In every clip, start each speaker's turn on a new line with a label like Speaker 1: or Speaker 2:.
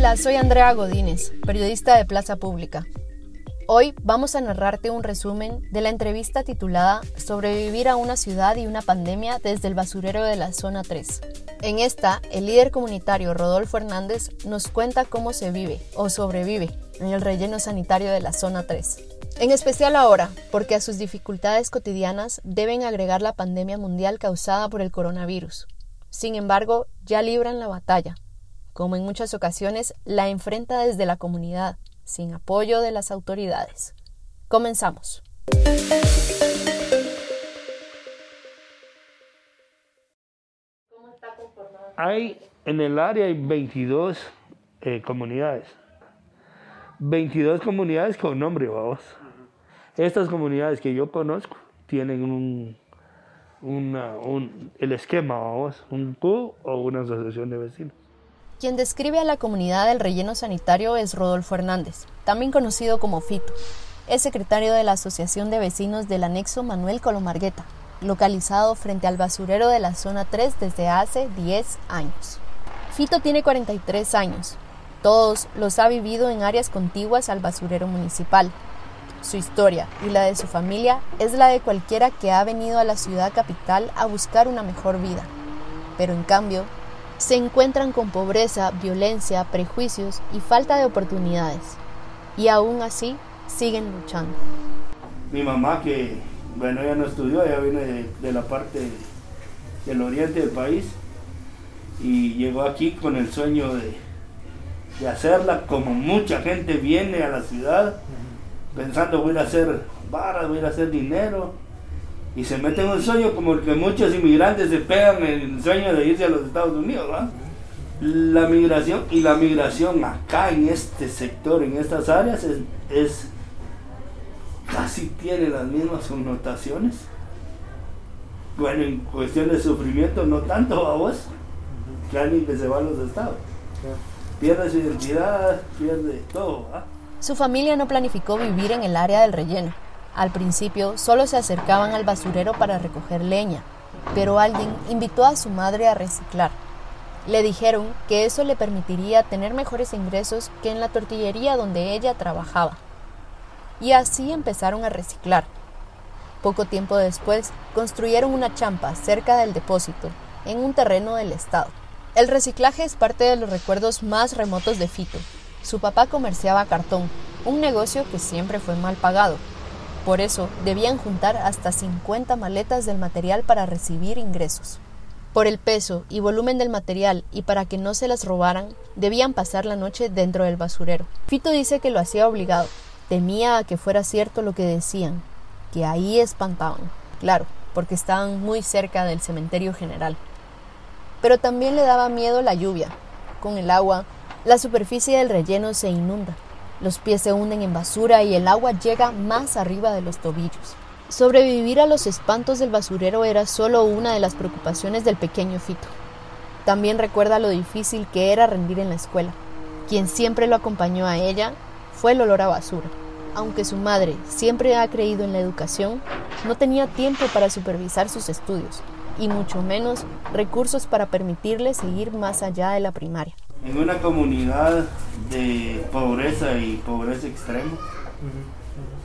Speaker 1: Hola, soy Andrea Godínez, periodista de Plaza Pública. Hoy vamos a narrarte un resumen de la entrevista titulada Sobrevivir a una ciudad y una pandemia desde el basurero de la zona 3. En esta, el líder comunitario Rodolfo Hernández nos cuenta cómo se vive o sobrevive en el relleno sanitario de la zona 3. En especial ahora, porque a sus dificultades cotidianas deben agregar la pandemia mundial causada por el coronavirus. Sin embargo, ya libran la batalla. Como en muchas ocasiones, la enfrenta desde la comunidad, sin apoyo de las autoridades. Comenzamos.
Speaker 2: Hay en el área hay 22 eh, comunidades. 22 comunidades con nombre, vamos. Estas comunidades que yo conozco tienen un, un, el esquema, vamos, un CU o una asociación de vecinos.
Speaker 1: Quien describe a la comunidad del relleno sanitario es Rodolfo Hernández, también conocido como Fito. Es secretario de la Asociación de Vecinos del Anexo Manuel Colomargueta, localizado frente al basurero de la zona 3 desde hace 10 años. Fito tiene 43 años. Todos los ha vivido en áreas contiguas al basurero municipal. Su historia y la de su familia es la de cualquiera que ha venido a la ciudad capital a buscar una mejor vida. Pero en cambio, se encuentran con pobreza, violencia, prejuicios y falta de oportunidades. Y aún así siguen luchando.
Speaker 2: Mi mamá, que bueno, ella no estudió, ella viene de, la parte del oriente del país y llegó aquí con el sueño de, de hacerla como mucha gente viene a la ciudad pensando voy a hacer varas, voy a hacer dinero y se mete en un sueño como el que muchos inmigrantes se pegan en el sueño de irse a los Estados Unidos, La migración y la migración acá en este sector, en estas áreas, es, casi tiene las mismas connotaciones. Bueno, en cuestión de sufrimiento, no tanto a vos, que alguien que se va a los estados. Pierde su identidad, pierde todo.
Speaker 1: Su familia no planificó vivir en el área del relleno al principio solo se acercaban al basurero para recoger leña, pero alguien invitó a su madre a reciclar. Le dijeron que eso le permitiría tener mejores ingresos que en la tortillería donde ella trabajaba. Y así empezaron a reciclar. Poco tiempo después, construyeron una champa cerca del depósito, en un terreno del Estado. El reciclaje es parte de los recuerdos más remotos de Fito. Su papá comerciaba cartón, un negocio que siempre fue mal pagado, por eso debían juntar hasta 50 maletas del material para recibir ingresos. Por el peso y volumen del material y para que no se las robaran, debían pasar la noche dentro del basurero. Fito dice que lo hacía obligado, temía a que fuera cierto lo que decían, que ahí espantaban, claro, porque estaban muy cerca del cementerio general. Pero también le daba miedo la lluvia. Con el agua, la superficie del relleno se inunda los pies se hunden en basura y el agua llega más arriba de los tobillos. Sobrevivir a los espantos del basurero era solo una de las preocupaciones del pequeño Fito. También recuerda lo difícil que era rendir en la escuela. Quien siempre lo acompañó a ella fue el olor a basura. Aunque su madre siempre ha creído en la educación, no tenía tiempo para supervisar sus estudios y mucho menos recursos para permitirle seguir más allá de la primaria
Speaker 2: en una comunidad de pobreza y pobreza extrema,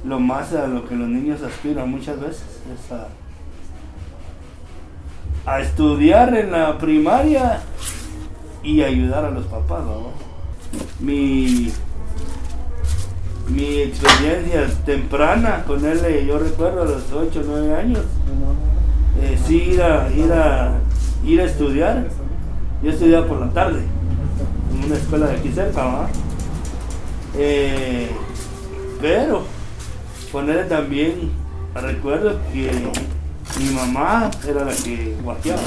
Speaker 2: lo más a lo que los niños aspiran muchas veces es a, estudiar en la primaria y ayudar a los papás. Mi, mi experiencia temprana con él, yo recuerdo a los 8 o 9 años, eh, sí ir a, ir, a, ir a estudiar. Yo estudiaba por la tarde una escuela de aquí cerca, eh, pero ponerle también, recuerdo que mi mamá era la que guajeaba.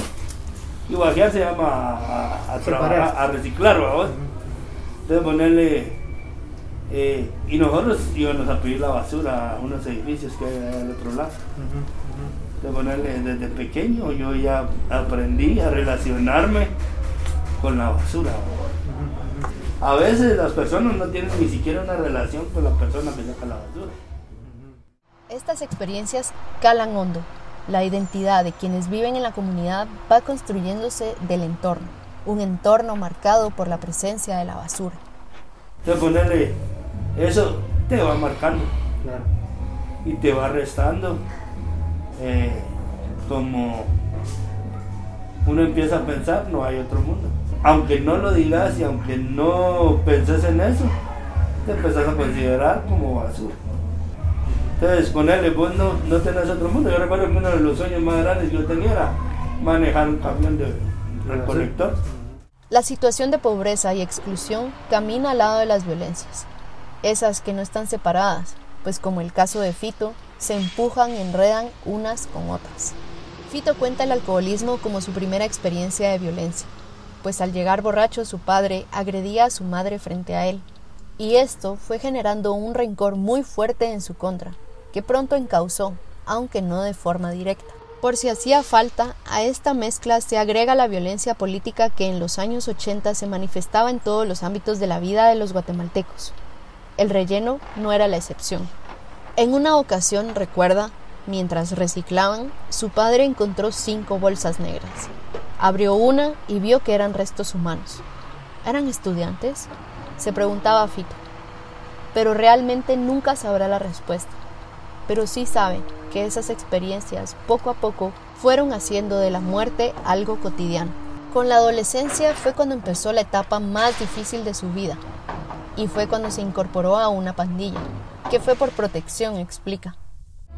Speaker 2: Y guajear se llama a, a, trabajar, a reciclar, ¿verdad? Entonces ponerle, eh, y nosotros íbamos a pedir la basura a unos edificios que hay al otro lado. De ponerle, desde pequeño yo ya aprendí a relacionarme con la basura. A veces las personas no tienen ni siquiera una relación con la persona que saca la basura.
Speaker 1: Estas experiencias calan hondo. La identidad de quienes viven en la comunidad va construyéndose del entorno, un entorno marcado por la presencia de la basura.
Speaker 2: Entonces ponerle, eso te va marcando
Speaker 3: Claro.
Speaker 2: y te va restando. eh, como uno empieza a pensar, no hay otro mundo. Aunque no lo digas y aunque no penses en eso, te empezás a considerar como basura. Entonces, ponerle, vos no, no tenés otro mundo. Yo recuerdo que uno de los sueños más grandes que yo tenía era manejar un camión de recolector.
Speaker 1: La situación de pobreza y exclusión camina al lado de las violencias, esas que no están separadas, pues como el caso de Fito, se empujan y enredan unas con otras. Fito cuenta el alcoholismo como su primera experiencia de violencia, pues al llegar borracho su padre agredía a su madre frente a él, y esto fue generando un rencor muy fuerte en su contra, que pronto encausó, aunque no de forma directa. Por si hacía falta, a esta mezcla se agrega la violencia política que en los años 80 se manifestaba en todos los ámbitos de la vida de los guatemaltecos. El relleno no era la excepción. En una ocasión, recuerda, mientras reciclaban, su padre encontró cinco bolsas negras. Abrió una y vio que eran restos humanos. ¿Eran estudiantes? Se preguntaba Fito. Pero realmente nunca sabrá la respuesta. Pero sí sabe que esas experiencias poco a poco fueron haciendo de la muerte algo cotidiano. Con la adolescencia fue cuando empezó la etapa más difícil de su vida y fue cuando se incorporó a una pandilla, que fue por protección, explica.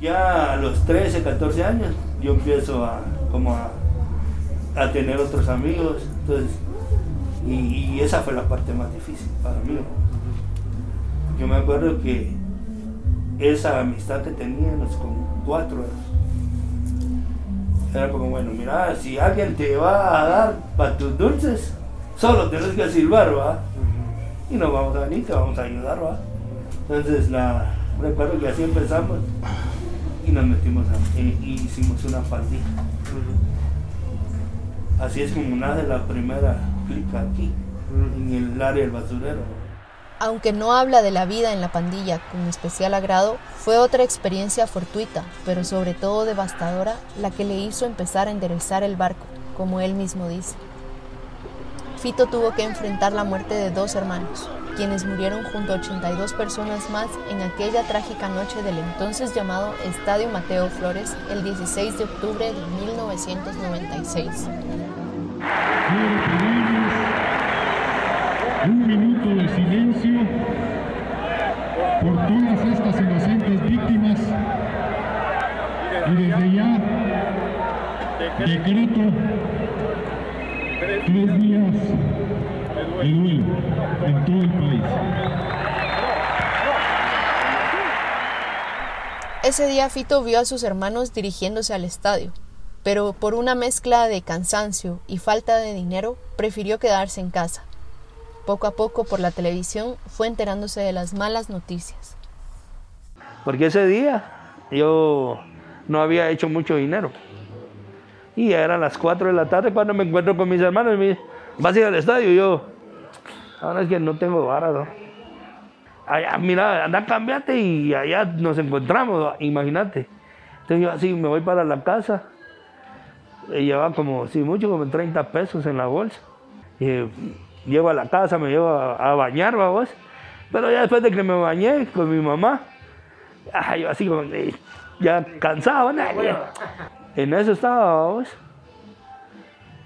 Speaker 2: Ya a los 13, 14 años, yo empiezo a, como a, a tener otros amigos. Entonces, y, y esa fue la parte más difícil para mí. Yo me acuerdo que esa amistad que teníamos con cuatro era como, bueno, mira, si alguien te va a dar para tus dulces, solo tienes que silbar, ¿va? Y nos vamos a venir, te vamos a ayudar, ¿va? Entonces, la, recuerdo que así empezamos y nos metimos a, y, y hicimos una pandilla. Así es como nace la primera clica aquí, en el área del basurero.
Speaker 1: Aunque no habla de la vida en la pandilla con especial agrado, fue otra experiencia fortuita, pero sobre todo devastadora, la que le hizo empezar a enderezar el barco, como él mismo dice. Fito tuvo que enfrentar la muerte de dos hermanos, quienes murieron junto a 82 personas más en aquella trágica noche del entonces llamado Estadio Mateo Flores el 16 de octubre de 1996.
Speaker 4: Un minuto de silencio por todas estas inocentes víctimas y desde ya decreto tres días de duelo en todo el país.
Speaker 1: Ese día Fito vio a sus hermanos dirigiéndose al estadio, pero por una mezcla de cansancio y falta de dinero prefirió quedarse en casa. Poco a poco por la televisión fue enterándose de las malas noticias.
Speaker 2: Porque ese día yo no había hecho mucho dinero. Y eran las 4 de la tarde cuando me encuentro con mis hermanos y me dicen, ¿vas a ir al estadio? Y yo, ahora es que no tengo vara, ¿no? Allá, mira, anda, cambiate y allá nos encontramos, imagínate. Entonces yo así me voy para la casa. Y llevaba como, sí, mucho, como 30 pesos en la bolsa. Y eh, llego a la casa, me llevo a, a bañar, vamos. Pero ya después de que me bañé con mi mamá, ah, yo así como, eh, ya cansado, ¿no? En eso estaba, vamos.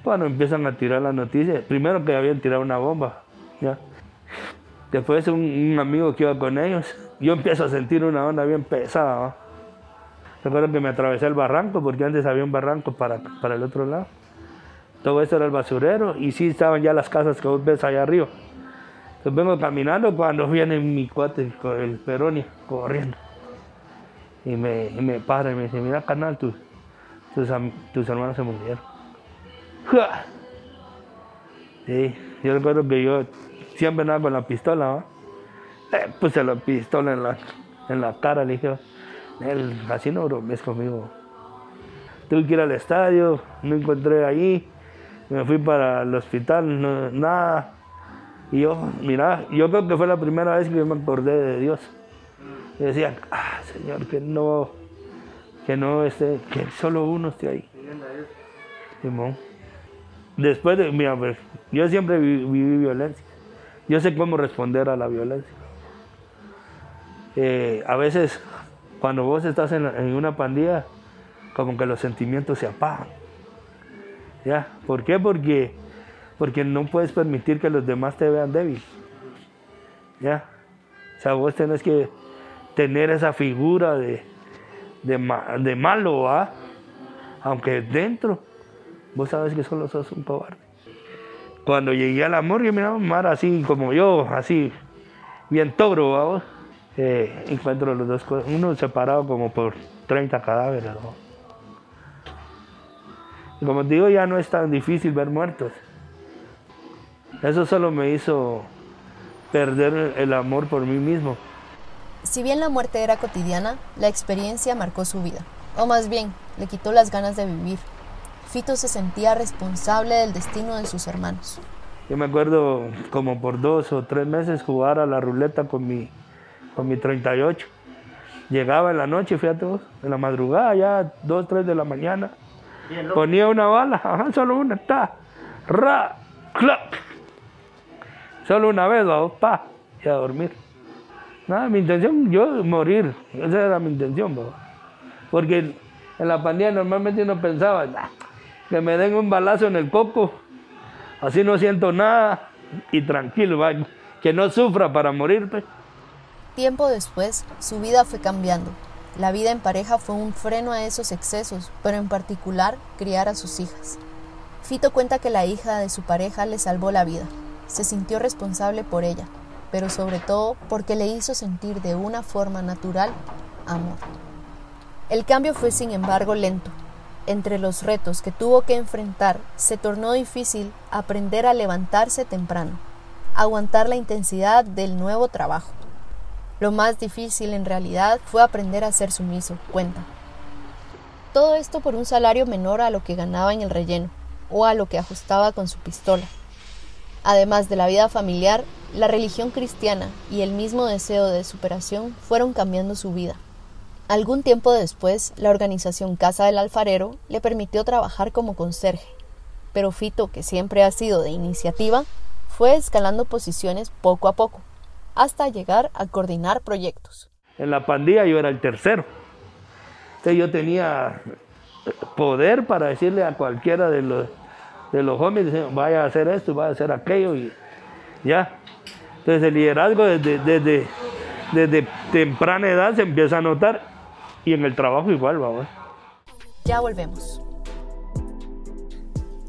Speaker 2: Cuando empiezan a tirar las noticias, primero que habían tirado una bomba, ya. Después un, un amigo que iba con ellos, yo empiezo a sentir una onda bien pesada, ¿va? Recuerdo que me atravesé el barranco, porque antes había un barranco para, para el otro lado. Todo esto era el basurero y sí estaban ya las casas que vos ves allá arriba. Entonces vengo caminando cuando viene mi cuate, el Peronia, corriendo. Y me, y me para y me dice, mira canal, tus, tus, tus hermanos se murieron. Sí, yo recuerdo que yo siempre andaba con la pistola, ¿va? Eh, puse la pistola en la, en la cara, le dije, él, así no bromes conmigo. Tuve que ir al estadio, no encontré ahí, me fui para el hospital, nada. Y yo, mira, yo creo que fue la primera vez que me acordé de Dios. Y decía, ah, Señor, que no, que no esté, que solo uno esté ahí. Simón. Después de, mira, pues, yo siempre vi- viví violencia. yo sé cómo responder a la violencia. Eh, a veces cuando vos estás en, una pandilla, como que los sentimientos se apagan. ¿Ya? ¿Por qué? Porque, porque no puedes permitir que los demás te vean débil. ¿Ya? O sea, vos tenés que tener esa figura de, de, malo, ¿ah? Aunque dentro, vos sabes que solo sos un cobarde. Cuando llegué al amor, yo miraba mar así como yo, así, bien toro, ¿vamos? Eh, encuentro los dos, uno separado como por 30 cadáveres. ¿no? Y como digo, ya no es tan difícil ver muertos. Eso solo me hizo perder el amor por mí mismo.
Speaker 1: Si bien la muerte era cotidiana, la experiencia marcó su vida, o más bien, le quitó las ganas de vivir. Fito se sentía responsable del destino de sus hermanos.
Speaker 2: Yo me acuerdo como por dos o tres meses jugar a la ruleta con mi, con mi 38. Llegaba en la noche, fíjate vos, en la madrugada, ya dos, tres de la mañana. Ponía una bala, ajá, solo una, está, ra, clap. Solo una vez, vamos, pa, y a dormir. Nada, mi intención, yo morir, esa era mi intención, ¿va? porque en la pandilla normalmente uno pensaba, nah, que me den un balazo en el coco, así no siento nada y tranquilo, ¿va? que no sufra para morir. Pues.
Speaker 1: Tiempo después, su vida fue cambiando. La vida en pareja fue un freno a esos excesos, pero en particular criar a sus hijas. Fito cuenta que la hija de su pareja le salvó la vida. Se sintió responsable por ella, pero sobre todo porque le hizo sentir de una forma natural amor. El cambio fue sin embargo lento. Entre los retos que tuvo que enfrentar, se tornó difícil aprender a levantarse temprano, aguantar la intensidad del nuevo trabajo. Lo más difícil en realidad fue aprender a ser sumiso, cuenta. Todo esto por un salario menor a lo que ganaba en el relleno, o a lo que ajustaba con su pistola. Además de la vida familiar, la religión cristiana y el mismo deseo de superación fueron cambiando su vida. Algún tiempo después, la organización Casa del Alfarero le permitió trabajar como conserje, pero Fito, que siempre ha sido de iniciativa, fue escalando posiciones poco a poco, hasta llegar a coordinar proyectos.
Speaker 2: En la pandilla yo era el tercero. Entonces yo tenía poder para decirle a cualquiera de los, de los jóvenes, vaya a hacer esto, vaya a hacer aquello y ya. Entonces el liderazgo desde, desde, desde temprana edad se empieza a notar y en el trabajo igual, vamos.
Speaker 1: Ya volvemos.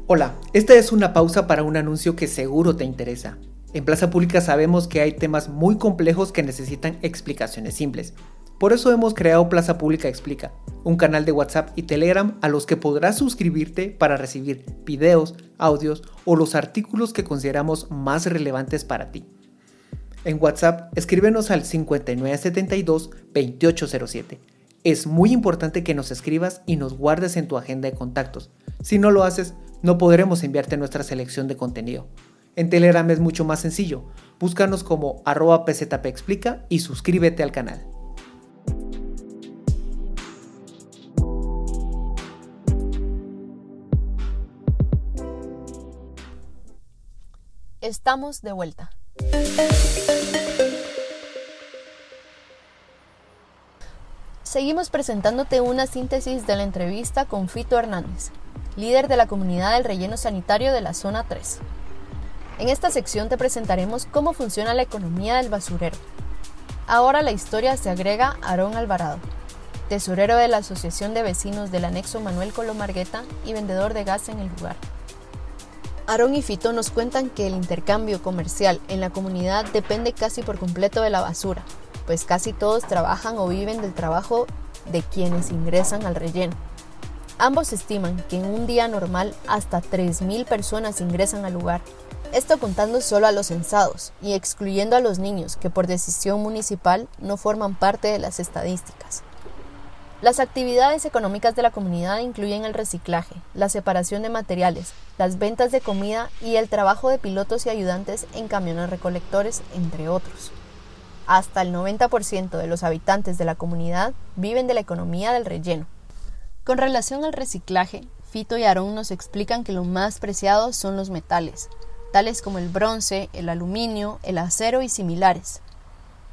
Speaker 3: Hola, esta es una pausa para un anuncio que seguro te interesa. En Plaza Pública sabemos que hay temas muy complejos que necesitan explicaciones simples. Por eso hemos creado Plaza Pública Explica, un canal de WhatsApp y Telegram a los que podrás suscribirte para recibir videos, audios o los artículos que consideramos más relevantes para ti. En WhatsApp, escríbenos al 5972-2807. Es muy importante que nos escribas y nos guardes en tu agenda de contactos. Si no lo haces, no podremos enviarte nuestra selección de contenido. En Telegram es mucho más sencillo. Búscanos como arroba explica y suscríbete al canal.
Speaker 1: Estamos de vuelta. Seguimos presentándote una síntesis de la entrevista con Fito Hernández, líder de la comunidad del relleno sanitario de la zona 3. En esta sección te presentaremos cómo funciona la economía del basurero. Ahora la historia se agrega Aarón Alvarado, tesorero de la Asociación de Vecinos del Anexo Manuel Colomargueta y vendedor de gas en el lugar. Aarón y Fito nos cuentan que el intercambio comercial en la comunidad depende casi por completo de la basura, pues casi todos trabajan o viven del trabajo de quienes ingresan al relleno. Ambos estiman que en un día normal hasta 3.000 personas ingresan al lugar esto contando solo a los censados y excluyendo a los niños que por decisión municipal no forman parte de las estadísticas. Las actividades económicas de la comunidad incluyen el reciclaje, la separación de materiales, las ventas de comida y el trabajo de pilotos y ayudantes en camiones recolectores, entre otros. Hasta el 90% de los habitantes de la comunidad viven de la economía del relleno. Con relación al reciclaje, Fito y Aarón nos explican que lo más preciado son los metales, metales como el bronce, el aluminio, el acero y similares.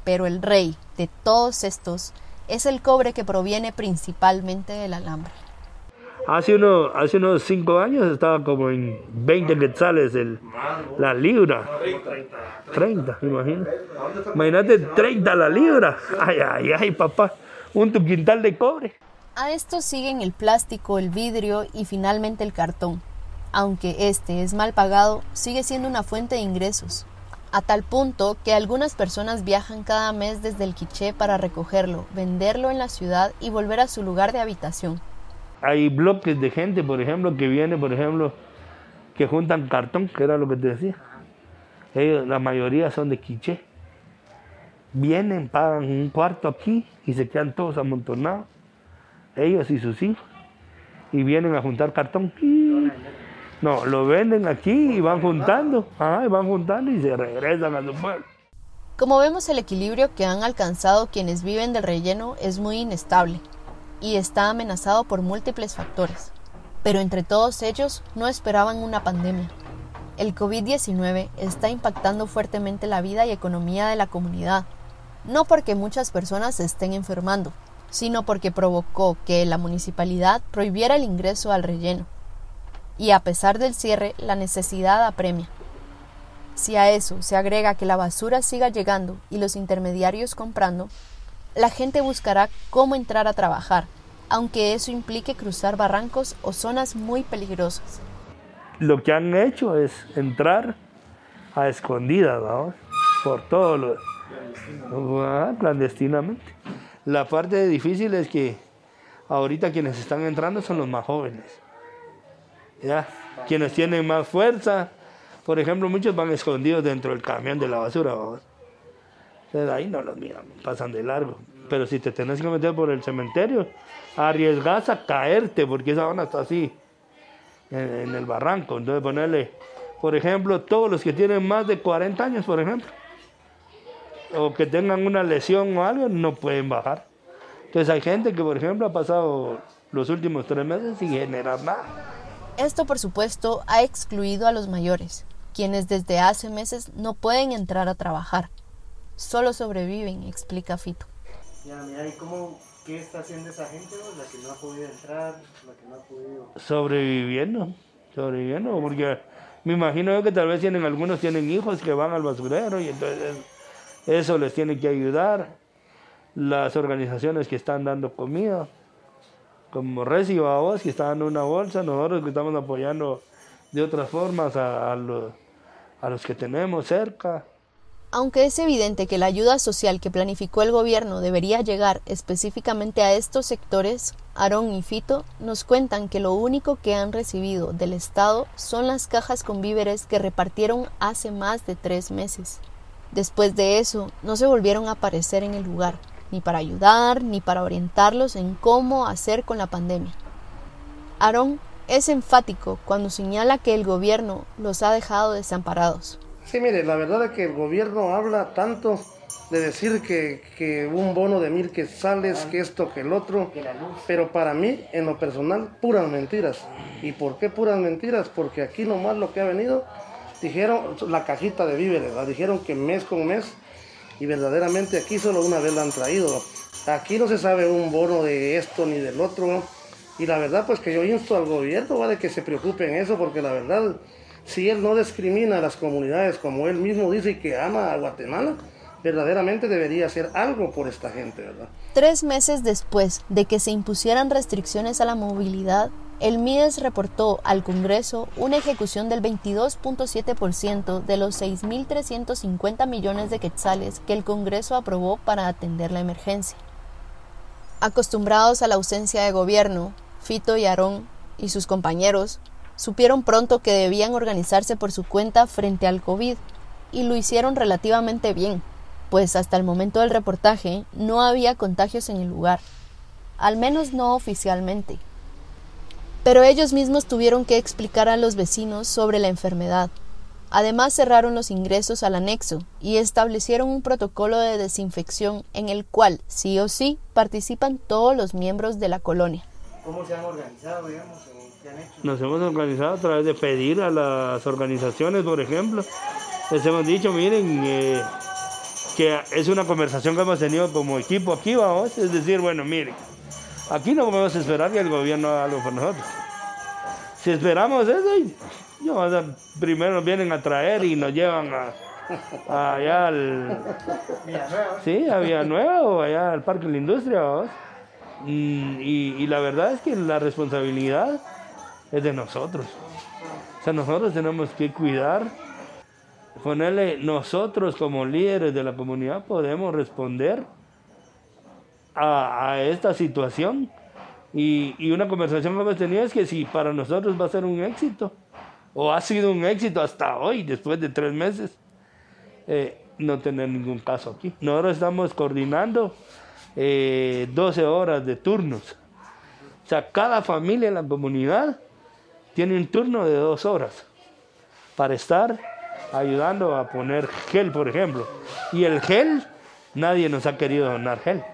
Speaker 1: Pero el rey de todos estos es el cobre que proviene principalmente del alambre.
Speaker 2: Hace, uno, hace unos 5 años estaba como en 20 quetzales el, la libra. 30, imagínate. Imagínate 30 la libra. Ay, ay, ay, papá. Un quintal de cobre.
Speaker 1: A esto siguen el plástico, el vidrio y finalmente el cartón. Aunque este es mal pagado, sigue siendo una fuente de ingresos. A tal punto que algunas personas viajan cada mes desde el quiché para recogerlo, venderlo en la ciudad y volver a su lugar de habitación
Speaker 2: hay bloques de gente, por ejemplo, que viene, por ejemplo, que juntan cartón, que era lo que te decía. Ellos, la mayoría son de quiché. Vienen, pagan un cuarto aquí y se quedan todos amontonados, ellos y sus hijos, y vienen a juntar cartón. No, lo venden aquí y van juntando, y van juntando y se regresan a su pueblo.
Speaker 1: Como vemos, el equilibrio que han alcanzado quienes viven del relleno es muy inestable y está amenazado por múltiples factores. Pero entre todos ellos no esperaban una pandemia. El COVID-19 está impactando fuertemente la vida y economía de la comunidad, no porque muchas personas se estén enfermando, sino porque provocó que la municipalidad prohibiera el ingreso al relleno. Y a pesar del cierre, la necesidad apremia. Si a eso se agrega que la basura siga llegando y los intermediarios comprando, la gente buscará cómo entrar a trabajar, aunque eso implique cruzar barrancos o zonas muy peligrosas.
Speaker 2: Lo que han hecho es entrar a escondidas, por todo lo ah, clandestinamente. La parte difícil es que ahorita quienes están entrando son los más jóvenes. ¿Ya? Quienes tienen más fuerza, por ejemplo, muchos van escondidos dentro del camión de la basura. Entonces ahí no los miran, pasan de largo. Pero si te tenés que meter por el cementerio, arriesgas a caerte, porque esa zona está así, en, el barranco. Entonces ponerle, por ejemplo, todos los que tienen más de 40 años, por ejemplo, o que tengan una lesión o algo, no pueden bajar. Entonces hay gente que, por ejemplo, ha pasado los últimos tres meses sin generar nada.
Speaker 1: Esto, por supuesto, ha excluido a los mayores, quienes desde hace meses no pueden entrar a trabajar. Solo sobreviven, explica Fito.
Speaker 5: Ya, mira, ¿y cómo, qué está haciendo esa gente, la que no ha podido entrar, la que no ha podido...?
Speaker 2: Sobreviviendo, sobreviviendo, porque me imagino yo que tal vez tienen, algunos tienen hijos que van al basurero y entonces eso les tiene que ayudar. Las organizaciones que están dando comida, como Recibo a vos, que están dando una bolsa, nosotros estamos apoyando de otras formas a, los, a los que tenemos cerca.
Speaker 1: Aunque es evidente que la ayuda social que planificó el gobierno debería llegar específicamente a estos sectores, Aarón y Fito nos cuentan que lo único que han recibido del Estado son las cajas con víveres que repartieron hace más de tres meses. Después de eso, no se volvieron a aparecer en el lugar, ni para ayudar, ni para orientarlos en cómo hacer con la pandemia. Aarón es enfático cuando señala que el gobierno los ha dejado desamparados.
Speaker 5: Sí, mire, la verdad es que el gobierno habla tanto de decir que, un bono de mil quetzales, que esto, que el otro, pero para mí, en lo personal, puras mentiras. ¿Y por qué puras mentiras? Porque aquí nomás lo que ha venido, dijeron la cajita de víveres, la dijeron que mes con mes, y verdaderamente aquí solo una vez la han traído. Aquí no se sabe un bono de esto ni del otro, y la verdad pues que yo insto al gobierno ¿vale? que se preocupe en eso, porque la verdad si él no discrimina a las comunidades como él mismo dice que ama a Guatemala, verdaderamente debería hacer algo por esta gente, ¿verdad?
Speaker 1: Tres meses después de que se impusieran restricciones a la movilidad, el MIDES reportó al Congreso una ejecución del 22.7% de los 6.350 millones de quetzales que el Congreso aprobó para atender la emergencia. Acostumbrados a la ausencia de gobierno, Fito y Aarón y sus compañeros supieron pronto que debían organizarse por su cuenta frente al COVID y lo hicieron relativamente bien, pues hasta el momento del reportaje no había contagios en el lugar, al menos no oficialmente. Pero ellos mismos tuvieron que explicar a los vecinos sobre la enfermedad. Además cerraron los ingresos al anexo y establecieron un protocolo de desinfección en el cual sí o sí participan todos los miembros de la colonia.
Speaker 3: ¿Cómo se han organizado, digamos? o ¿Qué han hecho?
Speaker 2: Nos hemos organizado a través de pedir a las organizaciones, por ejemplo. Les hemos dicho, miren, eh, que es una conversación que hemos tenido como equipo aquí, vamos. Es decir, bueno, miren, aquí no podemos esperar que el gobierno haga algo por nosotros. Si esperamos eso, y- yo, primero nos vienen a traer y nos llevan a, a allá al. Sí, a Villanueva o allá al Parque de la Industria. Mm, Y, y la verdad es que la responsabilidad es de nosotros. O sea, nosotros tenemos que cuidar, ponerle, nosotros como líderes de la comunidad podemos responder a, esta situación. Y, y una conversación que hemos tenido es que si para nosotros va a ser un éxito, o ha sido un éxito hasta hoy, después de tres meses, eh, no tener ningún caso aquí. Nosotros estamos coordinando eh, 12 horas de turnos. O sea, cada familia en la comunidad tiene un turno de dos horas para estar ayudando a poner gel, por ejemplo. Y el gel, nadie nos ha querido donar gel.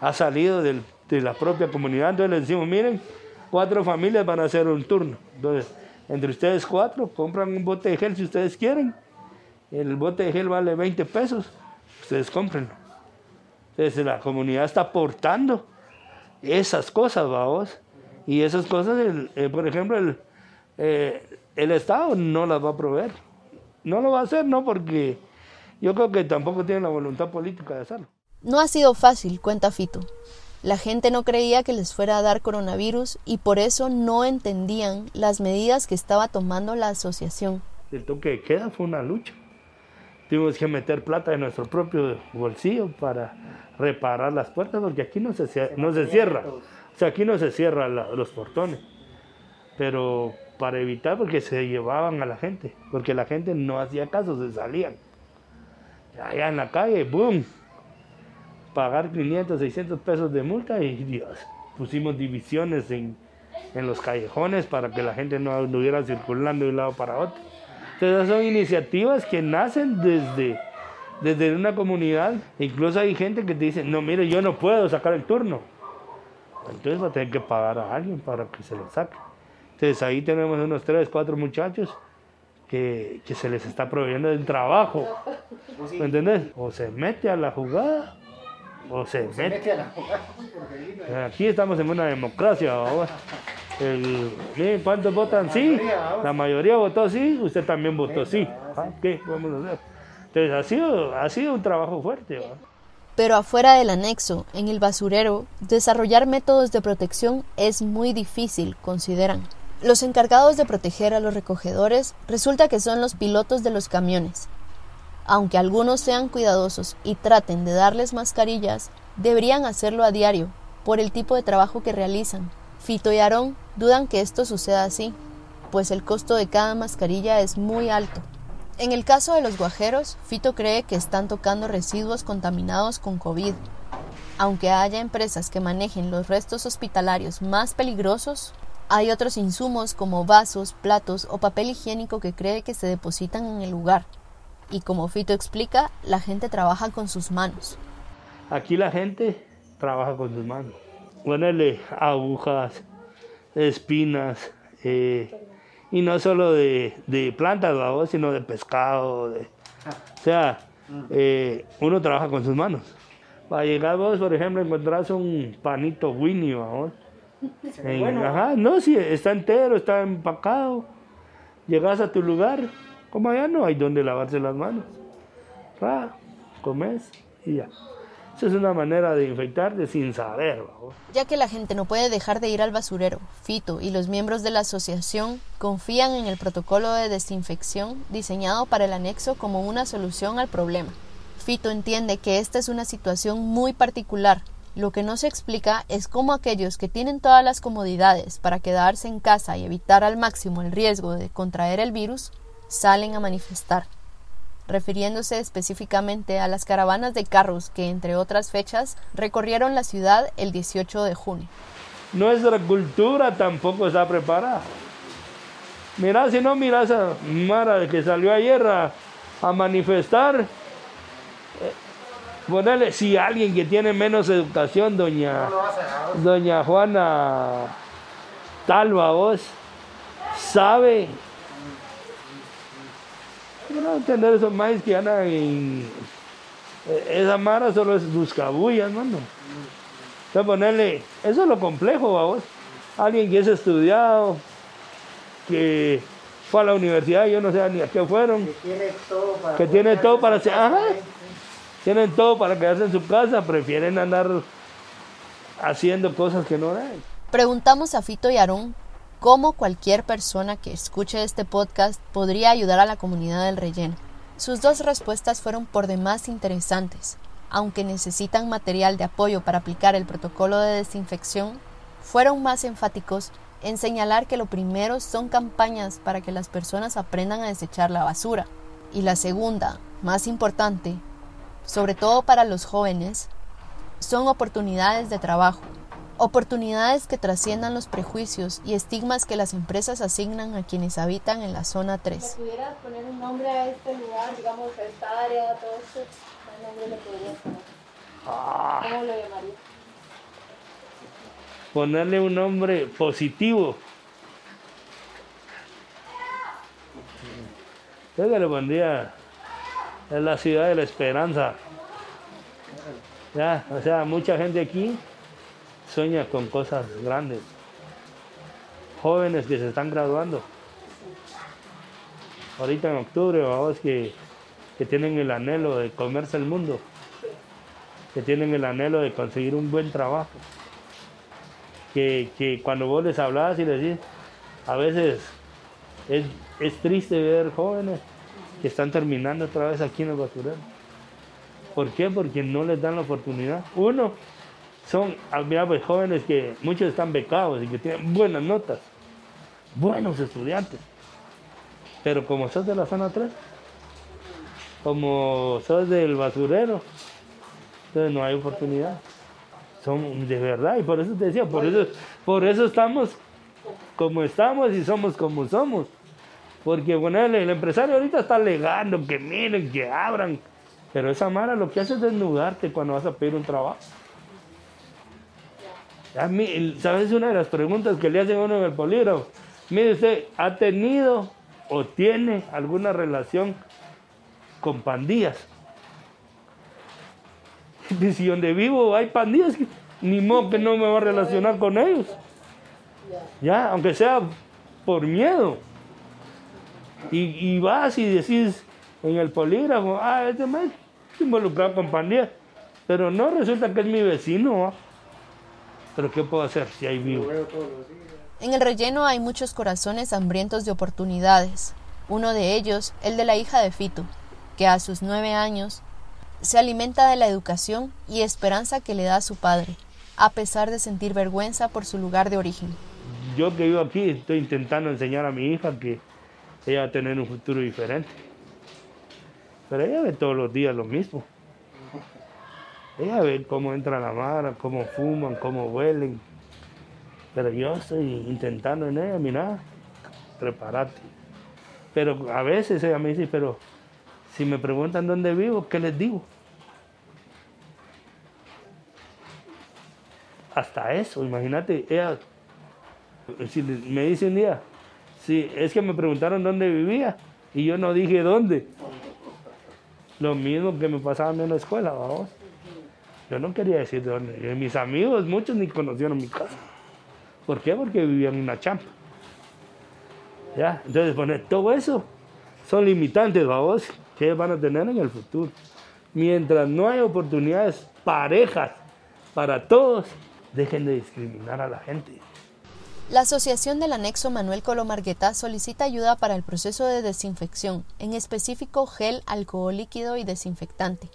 Speaker 2: Ha salido de la propia comunidad. Entonces les decimos, miren, cuatro familias van a hacer un turno. Entonces, entre ustedes cuatro, compran un bote de gel si ustedes quieren. El bote de gel vale 20 pesos. Ustedes cómprenlo. Entonces la comunidad está aportando esas cosas, vamos. Y esas cosas, eh, por ejemplo, el, eh, el Estado no las va a proveer. No lo va a hacer, no, porque yo creo que tampoco tiene la voluntad política de hacerlo.
Speaker 1: No ha sido fácil, cuenta Fito. La gente no creía que les fuera a dar coronavirus y por eso no entendían las medidas que estaba tomando la asociación.
Speaker 2: El toque de queda fue una lucha. Tuvimos que meter plata de nuestro propio bolsillo para reparar las puertas, porque aquí no se, no se cierra. O sea, aquí no se cierran los portones. Pero para evitar, porque se llevaban a la gente, porque la gente no hacía caso, se salían. Allá en la calle, ¡boom! Pagar 500, 600 pesos de multa y Dios, pusimos divisiones en, en los callejones para que la gente no anduviera circulando de un lado para otro. Entonces son iniciativas que nacen desde, desde una comunidad. Incluso hay gente que te dice, no, mire, yo no puedo sacar el turno. Entonces va a tener que pagar a alguien para que se lo saque. Entonces ahí tenemos unos tres, cuatro muchachos que, que se les está proveyendo del trabajo. ¿Me entendés? O se mete a la jugada o se, mete.
Speaker 3: a la jugada, porque ahí
Speaker 2: Aquí estamos en una democracia. El, ¿Cuántos votan sí? La mayoría votó sí, usted también votó sí. Ah, ¿Qué podemos hacer? Entonces ha sido, ha sido un trabajo fuerte. ¿va?
Speaker 1: Pero afuera del anexo, en el basurero, desarrollar métodos de protección es muy difícil, consideran. Los encargados de proteger a los recogedores resulta que son los pilotos de los camiones. Aunque algunos sean cuidadosos y traten de darles mascarillas, deberían hacerlo a diario, por el tipo de trabajo que realizan. Fito y Aarón dudan que esto suceda así, pues el costo de cada mascarilla es muy alto. En el caso de los guajeros, Fito cree que están tocando residuos contaminados con COVID. Aunque haya empresas que manejen los restos hospitalarios más peligrosos, hay otros insumos como vasos, platos o papel higiénico que cree que se depositan en el lugar. Y como Fito explica, la gente trabaja con sus manos.
Speaker 2: Aquí la gente trabaja con sus manos. Ponerle agujas, espinas, eh, y no solo de, de plantas, ¿va? sino de pescado. de- o sea, eh, uno trabaja con sus manos. Para llegar vos, por ejemplo, encontrás un panito Winnie, ¿va? En- ajá, no, si está entero, está empacado. Llegas a tu lugar, como allá no hay donde lavarse las manos. Ra, comes y ya. Esa es una manera de infectarte sin saber.
Speaker 1: Ya que la gente no puede dejar de ir al basurero, Fito y los miembros de la asociación confían en el protocolo de desinfección diseñado para el anexo como una solución al problema. Fito entiende que esta es una situación muy particular. Lo que no se explica es cómo aquellos que tienen todas las comodidades para quedarse en casa y evitar al máximo el riesgo de contraer el virus, salen a manifestar refiriéndose específicamente a las caravanas de carros que, entre otras fechas, recorrieron la ciudad el 18 de junio.
Speaker 2: Nuestra cultura tampoco está preparada. Mira, si no miras a Mara que salió ayer a, a manifestar, eh, Ponerle, si alguien que tiene menos educación, doña, doña Juana Talva, vos, sabe. No entender esos maíz que andan en. Esa mara solo es buscabulla, hermano. Entonces ponerle, eso es lo complejo, vos. Alguien que es estudiado, que fue a la universidad, yo no sé ni a qué fueron.
Speaker 6: Que tiene todo para,
Speaker 2: que tiene todo para hacer, ajá, tienen todo para quedarse en su casa, prefieren andar haciendo cosas que no hay.
Speaker 1: Preguntamos a Fito y Aarón cómo cualquier persona que escuche este podcast podría ayudar a la comunidad del relleno. Sus dos respuestas fueron por demás interesantes. Aunque necesitan material de apoyo para aplicar el protocolo de desinfección, fueron más enfáticos en señalar que lo primero son campañas para que las personas aprendan a desechar la basura. Y la segunda, más importante, sobre todo para los jóvenes, son oportunidades de trabajo, oportunidades que trasciendan los prejuicios y estigmas que las empresas asignan a quienes habitan en la zona 3.
Speaker 7: pudieras poner un nombre a este lugar, digamos, a esta área, todo esto, ¿qué nombre le podrías poner? ¿Cómo lo llamarías?
Speaker 2: Ponerle un nombre positivo. Yo que le pondría es la ciudad de la esperanza. Ya, o sea, mucha gente aquí sueña con cosas grandes. Jóvenes que se están graduando. Ahorita en octubre, vamos, que, que tienen el anhelo de comerse el mundo. Que tienen el anhelo de conseguir un buen trabajo. Que, que cuando vos les hablas y les dices, a veces es, es triste ver jóvenes que están terminando otra vez aquí en el basurero. ¿Por qué? Porque no les dan la oportunidad. Uno, son mira, pues, jóvenes que muchos están becados y que tienen buenas notas, buenos estudiantes. Pero como sos de la zona 3, como sos del basurero, entonces no hay oportunidad. Son de verdad, y por eso te decía, por eso, por eso estamos como estamos y somos como somos. Porque bueno, el, el empresario ahorita está alegando que miren, que abran. Pero esa mara lo que hace es desnudarte cuando vas a pedir un trabajo. A ¿Sabes una de las preguntas que le hacen a uno en el polígrafo? Mire usted, ¿ha tenido o tiene alguna relación con pandillas? Si donde vivo hay pandillas, ni modo que no me va a relacionar con ellos. Ya, aunque sea por miedo. Y, vas y decís en el polígrafo, ah, este está involucrado con pandillas. Pero no resulta que es mi vecino. Pero ¿qué puedo hacer si hay vivo?
Speaker 1: En el relleno hay muchos corazones hambrientos de oportunidades. Uno de ellos, el de la hija de Fito, que a sus nueve años se alimenta de la educación y esperanza que le da su padre, a pesar de sentir vergüenza por su lugar de origen.
Speaker 2: Yo que vivo aquí estoy intentando enseñar a mi hija que ella va a tener un futuro diferente. Pero ella ve todos los días lo mismo. Ella ve cómo entra la mara, cómo fuman, cómo huelen. Pero yo estoy intentando en ella, mira, prepárate. Pero a veces ella me dice, pero si me preguntan dónde vivo, ¿qué les digo? Hasta eso, imagínate, ella, si me dice un día, si es que me preguntaron dónde vivía y yo no dije dónde. Lo mismo que me pasaba a en la escuela, vamos. Yo no quería decir de dónde. Mis amigos, muchos ni conocieron mi casa. ¿Por qué? Porque vivían en una champa. ¿Ya? Entonces, poner todo eso son limitantes, vamos, que van a tener en el futuro. Mientras no hay oportunidades parejas para todos, dejen de discriminar a la gente.
Speaker 1: La Asociación del Anexo Manuel Colomargueta solicita ayuda para el proceso de desinfección, en específico gel, alcohol líquido y desinfectante.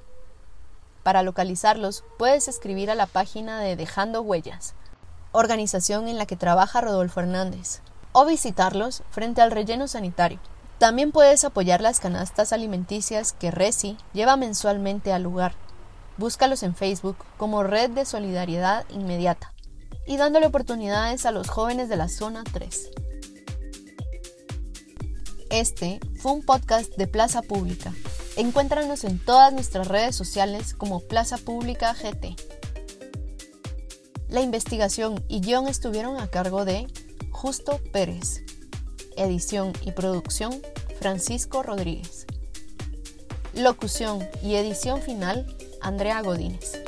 Speaker 1: Para localizarlos, puedes escribir a la página de Dejando Huellas, organización en la que trabaja Rodolfo Hernández, o visitarlos frente al relleno sanitario. También puedes apoyar las canastas alimenticias que Resi lleva mensualmente al lugar. Búscalos en Facebook como Red de Solidaridad Inmediata y dándole oportunidades a los jóvenes de la Zona 3. Este fue un podcast de Plaza Pública. Encuéntranos en todas nuestras redes sociales como Plaza Pública GT. La investigación y guion estuvieron a cargo de Justo Pérez. Edición y producción Francisco Rodríguez. Locución y edición final Andrea Godínez.